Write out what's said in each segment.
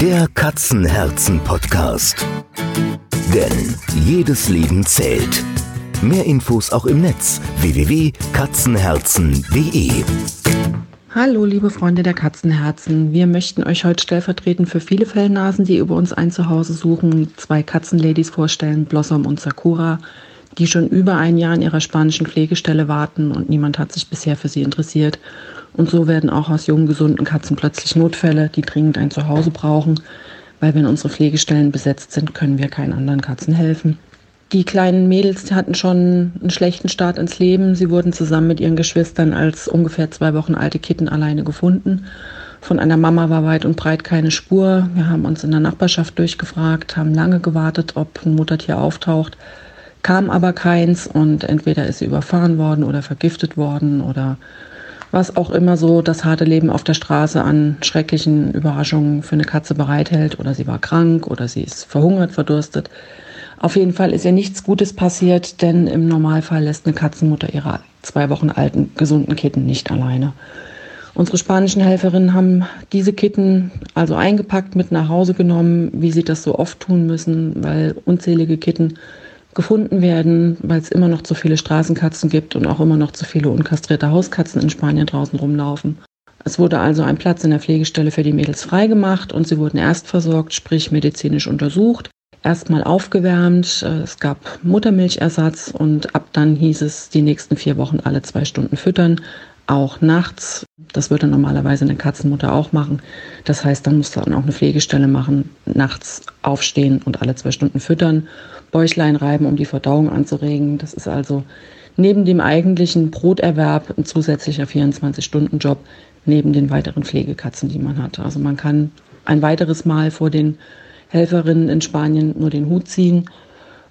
Der Katzenherzen-Podcast. Denn jedes Leben zählt. Mehr Infos auch im Netz www.katzenherzen.de. Hallo, liebe Freunde der Katzenherzen. Wir möchten euch heute stellvertretend für viele Fellnasen, die über uns ein Zuhause suchen, zwei Katzenladies vorstellen, Blossom und Sakura, die schon über ein Jahr in ihrer spanischen Pflegestelle warten und niemand hat sich bisher für sie interessiert. Und so werden auch aus jungen, gesunden Katzen plötzlich Notfälle, die dringend ein Zuhause brauchen, weil wenn unsere Pflegestellen besetzt sind, können wir keinen anderen Katzen helfen. Die kleinen Mädels hatten schon einen schlechten Start ins Leben. Sie wurden zusammen mit ihren Geschwistern als ungefähr zwei Wochen alte Kitten alleine gefunden. Von einer Mama war weit und breit keine Spur. Wir haben uns in der Nachbarschaft durchgefragt, haben lange gewartet, ob ein Muttertier auftaucht, kam aber keins und entweder ist sie überfahren worden oder vergiftet worden oder was auch immer so das harte Leben auf der Straße an schrecklichen Überraschungen für eine Katze bereithält. Oder sie war krank oder sie ist verhungert, verdurstet. Auf jeden Fall ist ihr nichts Gutes passiert, denn im Normalfall lässt eine Katzenmutter ihre zwei Wochen alten, gesunden Kitten nicht alleine. Unsere spanischen Helferinnen haben diese Kitten also eingepackt, mit nach Hause genommen, wie sie das so oft tun müssen, weil unzählige Kitten gefunden werden, weil es immer noch zu viele Straßenkatzen gibt und auch immer noch zu viele unkastrierte Hauskatzen in Spanien draußen rumlaufen. Es wurde also ein Platz in der Pflegestelle für die Mädels freigemacht und sie wurden erst versorgt, sprich medizinisch untersucht, erstmal aufgewärmt, es gab Muttermilchersatz und ab dann hieß es, die nächsten vier Wochen alle zwei Stunden füttern, auch nachts. Das würde normalerweise eine Katzenmutter auch machen. Das heißt, dann musste dann auch eine Pflegestelle machen, nachts aufstehen und alle zwei Stunden füttern, Bäuchlein reiben, um die Verdauung anzuregen. Das ist also neben dem eigentlichen Broterwerb ein zusätzlicher 24-Stunden-Job neben den weiteren Pflegekatzen, die man hat. Also man kann ein weiteres Mal vor den Helferinnen in Spanien nur den Hut ziehen.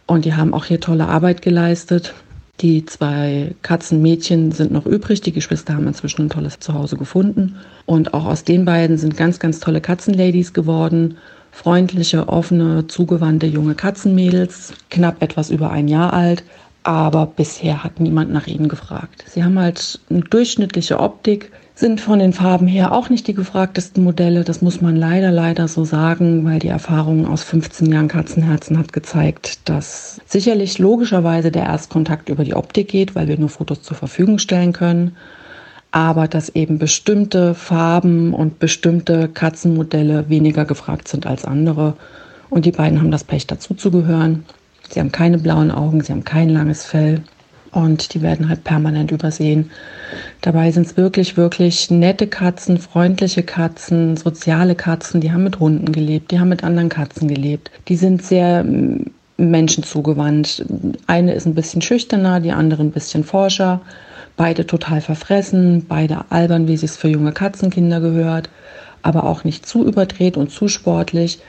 Und die haben auch hier tolle Arbeit geleistet. Die zwei Katzenmädchen sind noch übrig. Die Geschwister haben inzwischen ein tolles Zuhause gefunden. Und auch aus den beiden sind ganz, ganz tolle Katzenladies geworden. Freundliche, offene, zugewandte junge Katzenmädels, knapp etwas über ein Jahr alt. Aber bisher hat niemand nach ihnen gefragt. Sie haben halt eine durchschnittliche Optik, sind von den Farben her auch nicht die gefragtesten Modelle. Das muss man leider, leider so sagen, weil die Erfahrung aus 15 Jahren Katzenherzen hat gezeigt, dass sicherlich logischerweise der Erstkontakt über die Optik geht, weil wir nur Fotos zur Verfügung stellen können. Aber dass eben bestimmte Farben und bestimmte Katzenmodelle weniger gefragt sind als andere. Und die beiden haben das Pech dazu zu gehören. Sie haben keine blauen Augen, sie haben kein langes Fell und die werden halt permanent übersehen. Dabei sind es wirklich, wirklich nette Katzen, freundliche Katzen, soziale Katzen, die haben mit Hunden gelebt, die haben mit anderen Katzen gelebt. Die sind sehr mm, menschenzugewandt. Eine ist ein bisschen schüchterner, die andere ein bisschen forscher. Beide total verfressen, beide albern, wie es für junge Katzenkinder gehört, aber auch nicht zu überdreht und zu sportlich.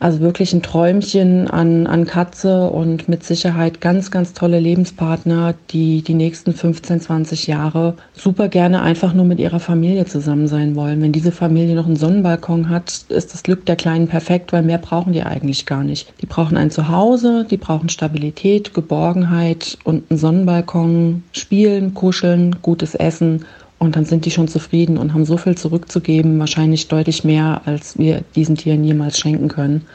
Also wirklich ein Träumchen an, an Katze und mit Sicherheit ganz, ganz tolle Lebenspartner, die die nächsten 15, 20 Jahre super gerne einfach nur mit ihrer Familie zusammen sein wollen. Wenn diese Familie noch einen Sonnenbalkon hat, ist das Glück der Kleinen perfekt, weil mehr brauchen die eigentlich gar nicht. Die brauchen ein Zuhause, die brauchen Stabilität, Geborgenheit und einen Sonnenbalkon, spielen, kuscheln, gutes Essen und dann sind die schon zufrieden und haben so viel zurückzugeben, wahrscheinlich deutlich mehr, als wir diesen Tieren jemals schenken können.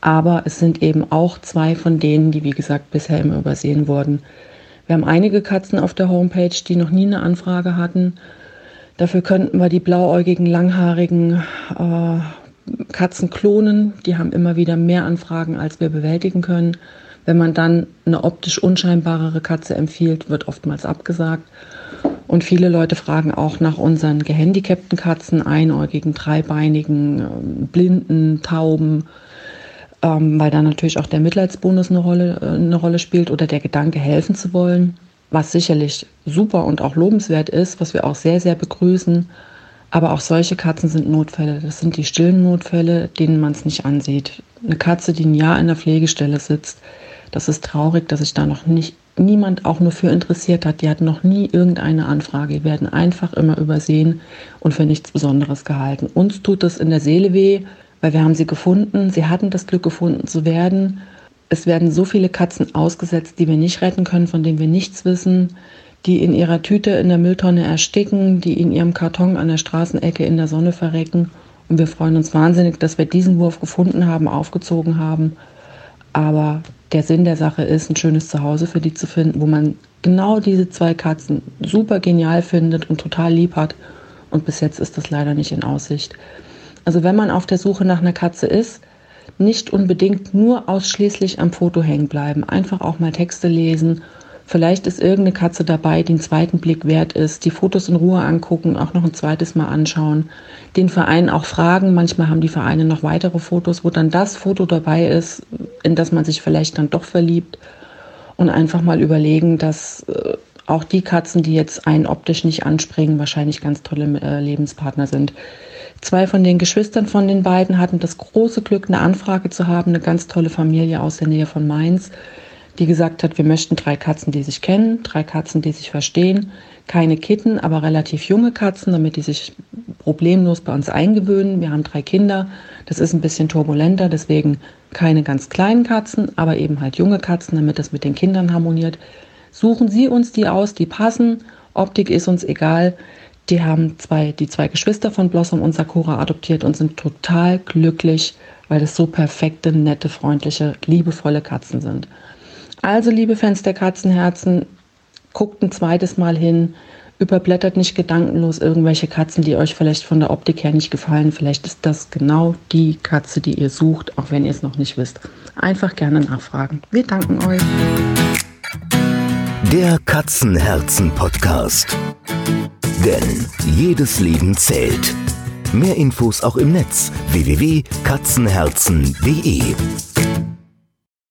Aber es sind eben auch zwei von denen, die, wie gesagt, bisher immer übersehen wurden. Wir haben einige Katzen auf der Homepage, die noch nie eine Anfrage hatten. Dafür könnten wir die blauäugigen, langhaarigen äh, Katzen klonen. Die haben immer wieder mehr Anfragen, als wir bewältigen können. Wenn man dann eine optisch unscheinbarere Katze empfiehlt, wird oftmals abgesagt. Und viele Leute fragen auch nach unseren gehandicapten Katzen, einäugigen, dreibeinigen, ähm, blinden, tauben, ähm, weil da natürlich auch der Mitleidsbonus eine Rolle, äh, eine Rolle spielt oder der Gedanke, helfen zu wollen, was sicherlich super und auch lobenswert ist, was wir auch sehr, sehr begrüßen. Aber auch solche Katzen sind Notfälle. Das sind die stillen Notfälle, denen man es nicht ansieht. Eine Katze, die ein Jahr in der Pflegestelle sitzt, das ist traurig, dass sich da noch nicht niemand auch nur für interessiert hat. Die hatten noch nie irgendeine Anfrage. Die werden einfach immer übersehen und für nichts Besonderes gehalten. Uns tut es in der Seele weh, weil wir haben sie gefunden. Sie hatten das Glück gefunden zu werden. Es werden so viele Katzen ausgesetzt, die wir nicht retten können, von denen wir nichts wissen, die in ihrer Tüte in der Mülltonne ersticken, die in ihrem Karton an der Straßenecke in der Sonne verrecken Und wir freuen uns wahnsinnig, dass wir diesen Wurf gefunden haben, aufgezogen haben. Aber der Sinn der Sache ist, ein schönes Zuhause für die zu finden, wo man genau diese zwei Katzen super genial findet und total lieb hat. Und bis jetzt ist das leider nicht in Aussicht. Also wenn man auf der Suche nach einer Katze ist, nicht unbedingt nur ausschließlich am Foto hängen bleiben. Einfach auch mal Texte lesen. Vielleicht ist irgendeine Katze dabei, die einen zweiten Blick wert ist. Die Fotos in Ruhe angucken, auch noch ein zweites Mal anschauen. Den Verein auch fragen. Manchmal haben die Vereine noch weitere Fotos, wo dann das Foto dabei ist, in das man sich vielleicht dann doch verliebt. Und einfach mal überlegen, dass äh, auch die Katzen, die jetzt einen optisch nicht anspringen, wahrscheinlich ganz tolle äh, Lebenspartner sind. Zwei von den Geschwistern von den beiden hatten das große Glück, eine Anfrage zu haben, eine ganz tolle Familie aus der Nähe von Mainz, die gesagt hat, wir möchten drei Katzen, die sich kennen, drei Katzen, die sich verstehen, keine Kitten, aber relativ junge Katzen, damit die sich problemlos bei uns eingewöhnen. Wir haben drei Kinder, das ist ein bisschen turbulenter, deswegen keine ganz kleinen Katzen, aber eben halt junge Katzen, damit das mit den Kindern harmoniert. Suchen Sie uns die aus, die passen. Optik ist uns egal. Die haben zwei, die zwei Geschwister von Blossom und Sakura adoptiert und sind total glücklich, weil das so perfekte, nette, freundliche, liebevolle Katzen sind. Also, liebe Fans der Katzenherzen, guckt ein zweites Mal hin, überblättert nicht gedankenlos irgendwelche Katzen, die euch vielleicht von der Optik her nicht gefallen. Vielleicht ist das genau die Katze, die ihr sucht, auch wenn ihr es noch nicht wisst. Einfach gerne nachfragen. Wir danken euch. Der Katzenherzen-Podcast. Denn jedes Leben zählt. Mehr Infos auch im Netz www.katzenherzen.de